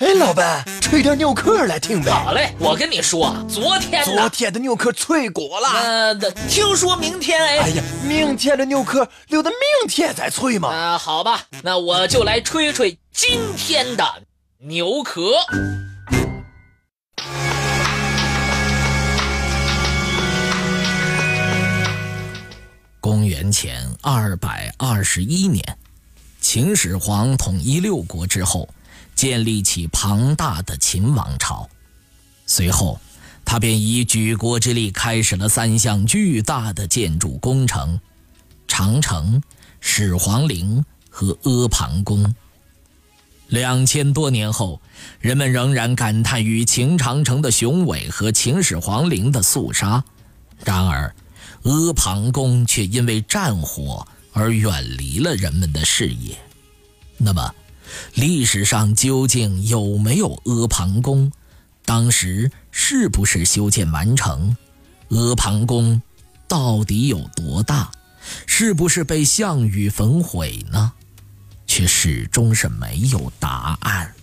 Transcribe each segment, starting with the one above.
哎，老板，吹点牛壳来听呗。好嘞，我跟你说，昨天昨天的牛壳脆过了。呃，听说明天哎。哎呀，明天的牛壳留到明天再吹嘛。啊，好吧，那我就来吹吹今天的牛壳。公元前二百二十一年，秦始皇统一六国之后。建立起庞大的秦王朝，随后，他便以举国之力开始了三项巨大的建筑工程：长城、始皇陵和阿房宫。两千多年后，人们仍然感叹于秦长城的雄伟和秦始皇陵的肃杀，然而，阿房宫却因为战火而远离了人们的视野。那么？历史上究竟有没有阿房宫？当时是不是修建完成？阿房宫到底有多大？是不是被项羽焚毁呢？却始终是没有答案。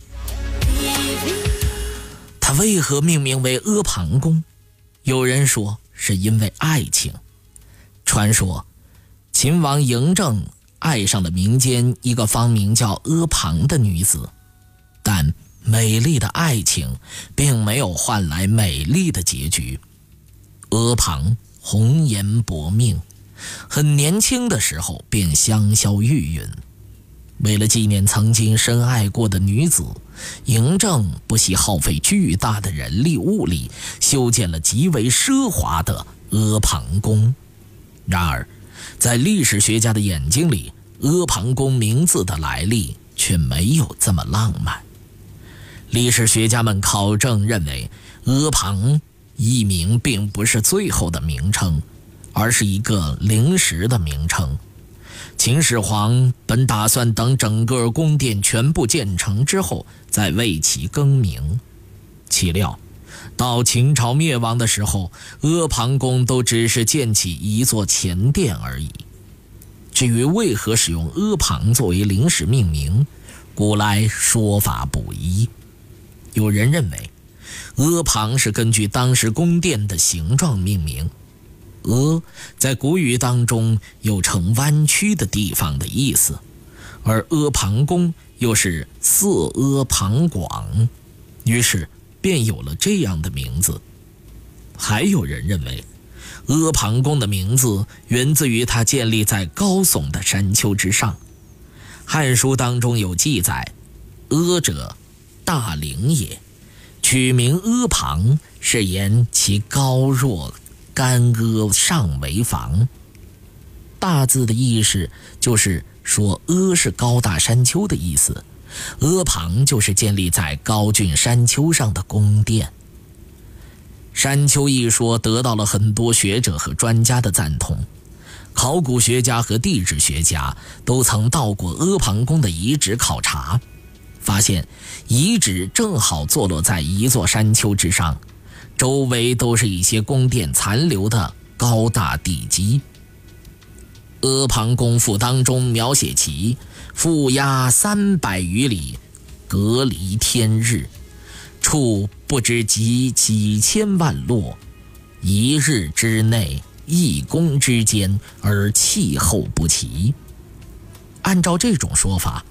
它为何命名为阿房宫？有人说是因为爱情。传说，秦王嬴政。爱上了民间一个芳名叫阿房的女子，但美丽的爱情并没有换来美丽的结局。阿房红颜薄命，很年轻的时候便香消玉殒。为了纪念曾经深爱过的女子，嬴政不惜耗费巨大的人力物力，修建了极为奢华的阿房宫。然而，在历史学家的眼睛里，阿房宫名字的来历却没有这么浪漫。历史学家们考证认为，阿房一名并不是最后的名称，而是一个临时的名称。秦始皇本打算等整个宫殿全部建成之后再为其更名，岂料到秦朝灭亡的时候，阿房宫都只是建起一座前殿而已。至于为何使用阿房作为临时命名，古来说法不一。有人认为，阿房是根据当时宫殿的形状命名。阿在古语当中有呈弯曲的地方的意思，而阿房宫又是四阿旁广，于是便有了这样的名字。还有人认为。阿房宫的名字源自于它建立在高耸的山丘之上，《汉书》当中有记载：“阿者，大陵也。取名阿房，是言其高若干阿上为房。”大字的意思就是说阿是高大山丘的意思，阿房就是建立在高峻山丘上的宫殿。山丘一说得到了很多学者和专家的赞同，考古学家和地质学家都曾到过阿房宫的遗址考察，发现遗址正好坐落在一座山丘之上，周围都是一些宫殿残留的高大地基。《阿房宫赋》当中描写其覆压三百余里，隔离天日。处不知几几千万落，一日之内，一宫之间而气候不齐。按照这种说法，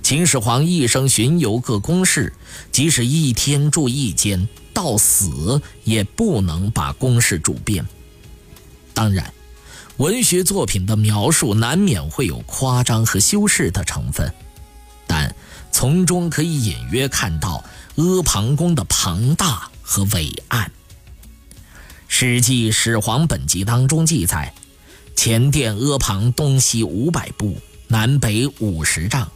秦始皇一生巡游各宫室，即使一天住一间，到死也不能把宫室住遍。当然，文学作品的描述难免会有夸张和修饰的成分，但从中可以隐约看到。阿房宫的庞大和伟岸，《史记·始皇本纪》当中记载：前殿阿房东西五百步，南北五十丈，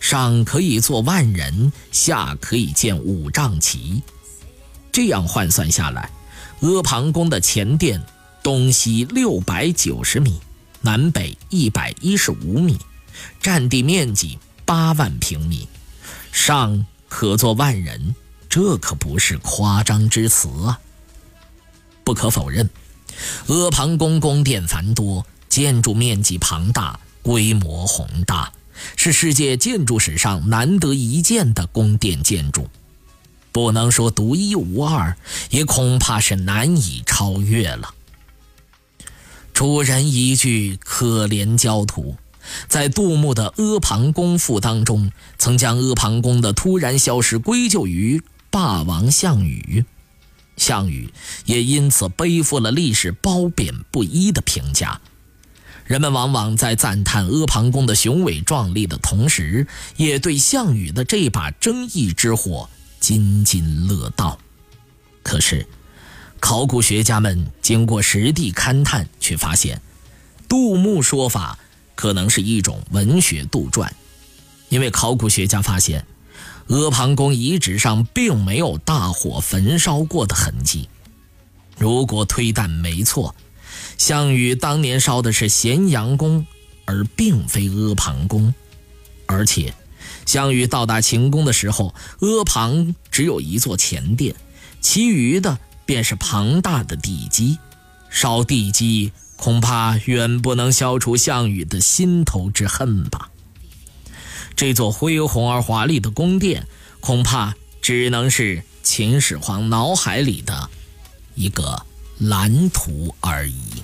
上可以坐万人，下可以建五丈旗。这样换算下来，阿房宫的前殿东西六百九十米，南北一百一十五米，占地面积八万平米，上。可坐万人，这可不是夸张之词啊！不可否认，阿房宫宫殿繁多，建筑面积庞大，规模宏大，是世界建筑史上难得一见的宫殿建筑，不能说独一无二，也恐怕是难以超越了。楚人一句“可怜焦土”，在杜牧的《阿房宫赋》当中，曾将阿房宫的突然消失归咎于霸王项羽，项羽也因此背负了历史褒贬不一的评价。人们往往在赞叹阿房宫的雄伟壮丽的同时，也对项羽的这把争议之火津津乐道。可是。考古学家们经过实地勘探，却发现，杜牧说法可能是一种文学杜撰，因为考古学家发现，阿房宫遗址上并没有大火焚烧过的痕迹。如果推断没错，项羽当年烧的是咸阳宫，而并非阿房宫，而且，项羽到达秦宫的时候，阿房只有一座前殿，其余的。便是庞大的地基，烧地基恐怕远不能消除项羽的心头之恨吧。这座恢宏而华丽的宫殿，恐怕只能是秦始皇脑海里的一个蓝图而已。